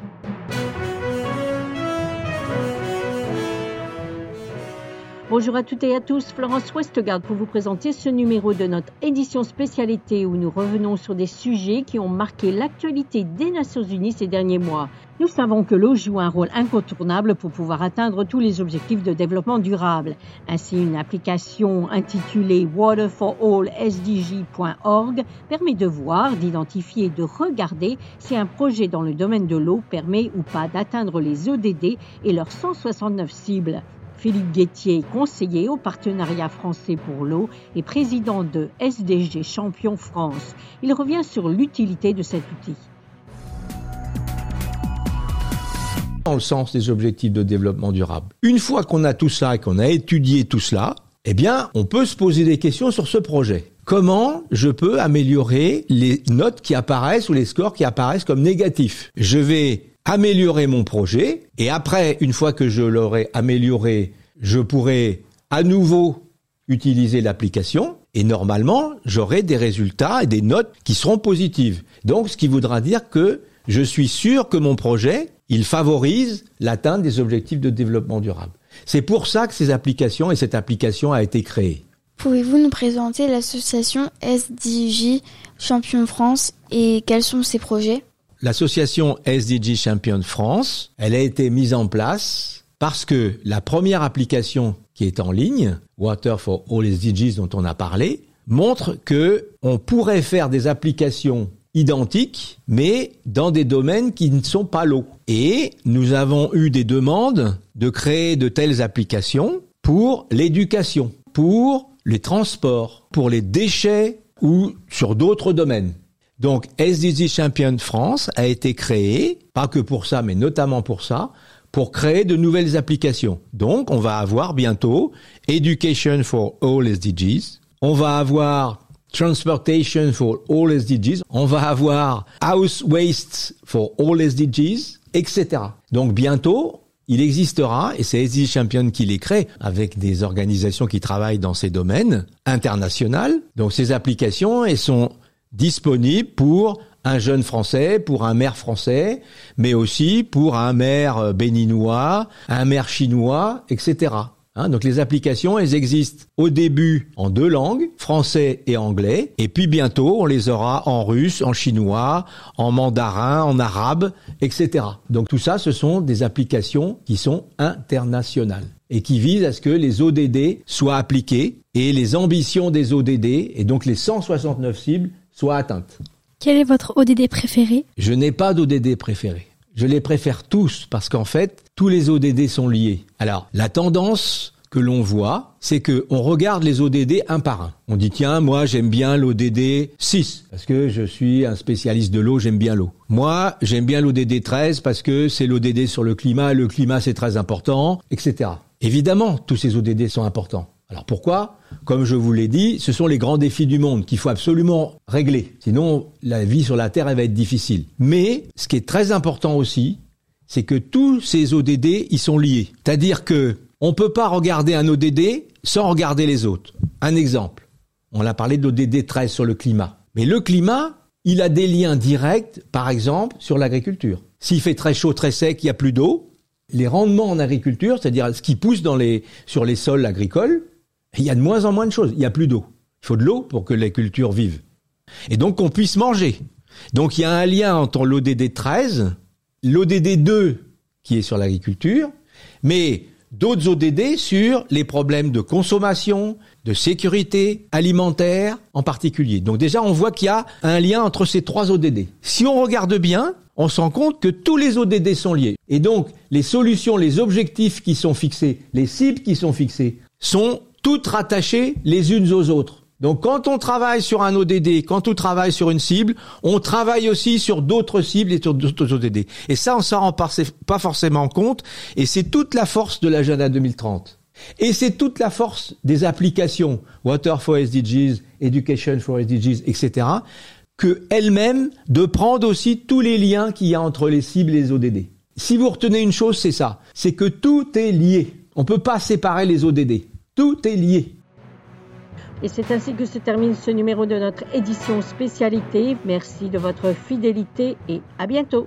thank you Bonjour à toutes et à tous, Florence Westgard pour vous présenter ce numéro de notre édition spécialité où nous revenons sur des sujets qui ont marqué l'actualité des Nations Unies ces derniers mois. Nous savons que l'eau joue un rôle incontournable pour pouvoir atteindre tous les objectifs de développement durable. Ainsi, une application intitulée waterforallsdg.org permet de voir, d'identifier et de regarder si un projet dans le domaine de l'eau permet ou pas d'atteindre les ODD et leurs 169 cibles. Philippe Guettier, conseiller au partenariat français pour l'eau et président de SDG Champion France. Il revient sur l'utilité de cet outil. Dans le sens des objectifs de développement durable. Une fois qu'on a tout ça et qu'on a étudié tout cela, eh bien, on peut se poser des questions sur ce projet. Comment je peux améliorer les notes qui apparaissent ou les scores qui apparaissent comme négatifs? Je vais améliorer mon projet et après, une fois que je l'aurai amélioré, je pourrai à nouveau utiliser l'application et normalement, j'aurai des résultats et des notes qui seront positives. Donc, ce qui voudra dire que je suis sûr que mon projet, il favorise l'atteinte des objectifs de développement durable. C'est pour ça que ces applications et cette application a été créée. Pouvez-vous nous présenter l'association SDJ Champion France et quels sont ses projets? L'association SDG Champion France, elle a été mise en place parce que la première application qui est en ligne, Water for All SDGs dont on a parlé, montre que on pourrait faire des applications identiques, mais dans des domaines qui ne sont pas l'eau. Et nous avons eu des demandes de créer de telles applications pour l'éducation, pour les transports, pour les déchets ou sur d'autres domaines. Donc SDG Champion France a été créé, pas que pour ça, mais notamment pour ça, pour créer de nouvelles applications. Donc on va avoir bientôt Education for All SDGs, on va avoir Transportation for All SDGs, on va avoir House Waste for All SDGs, etc. Donc bientôt, il existera, et c'est SDG Champion qui les crée, avec des organisations qui travaillent dans ces domaines internationales. Donc ces applications, elles sont disponible pour un jeune français, pour un maire français, mais aussi pour un maire euh, béninois, un maire chinois, etc. Hein, donc les applications, elles existent au début en deux langues, français et anglais, et puis bientôt on les aura en russe, en chinois, en mandarin, en arabe, etc. Donc tout ça, ce sont des applications qui sont internationales et qui visent à ce que les ODD soient appliqués et les ambitions des ODD, et donc les 169 cibles, soit atteinte. Quel est votre ODD préféré? Je n'ai pas d'ODD préféré. Je les préfère tous parce qu'en fait, tous les ODD sont liés. Alors, la tendance que l'on voit, c'est que on regarde les ODD un par un. On dit tiens, moi j'aime bien l'ODD 6 parce que je suis un spécialiste de l'eau, j'aime bien l'eau. Moi, j'aime bien l'ODD 13 parce que c'est l'ODD sur le climat, le climat c'est très important, etc. Évidemment, tous ces ODD sont importants. Alors pourquoi Comme je vous l'ai dit, ce sont les grands défis du monde qu'il faut absolument régler. Sinon, la vie sur la Terre, elle va être difficile. Mais ce qui est très important aussi, c'est que tous ces ODD, ils sont liés. C'est-à-dire que on peut pas regarder un ODD sans regarder les autres. Un exemple. On a parlé d'ODD 13 sur le climat. Mais le climat, il a des liens directs, par exemple, sur l'agriculture. S'il fait très chaud, très sec, il n'y a plus d'eau, les rendements en agriculture, c'est-à-dire ce qui pousse dans sur les sols agricoles, il y a de moins en moins de choses. Il n'y a plus d'eau. Il faut de l'eau pour que les cultures vivent. Et donc qu'on puisse manger. Donc il y a un lien entre l'ODD 13, l'ODD 2 qui est sur l'agriculture, mais d'autres ODD sur les problèmes de consommation, de sécurité alimentaire en particulier. Donc déjà, on voit qu'il y a un lien entre ces trois ODD. Si on regarde bien, on se rend compte que tous les ODD sont liés. Et donc, les solutions, les objectifs qui sont fixés, les cibles qui sont fixées, sont toutes rattachées les unes aux autres. Donc quand on travaille sur un ODD, quand on travaille sur une cible, on travaille aussi sur d'autres cibles et sur d'autres ODD. Et ça, on s'en rend pas forcément compte, et c'est toute la force de l'agenda 2030. Et c'est toute la force des applications, Water for SDGs, Education for SDGs, etc., que elles-mêmes de prendre aussi tous les liens qu'il y a entre les cibles et les ODD. Si vous retenez une chose, c'est ça, c'est que tout est lié. On peut pas séparer les ODD. Tout est lié. Et c'est ainsi que se termine ce numéro de notre édition spécialité. Merci de votre fidélité et à bientôt.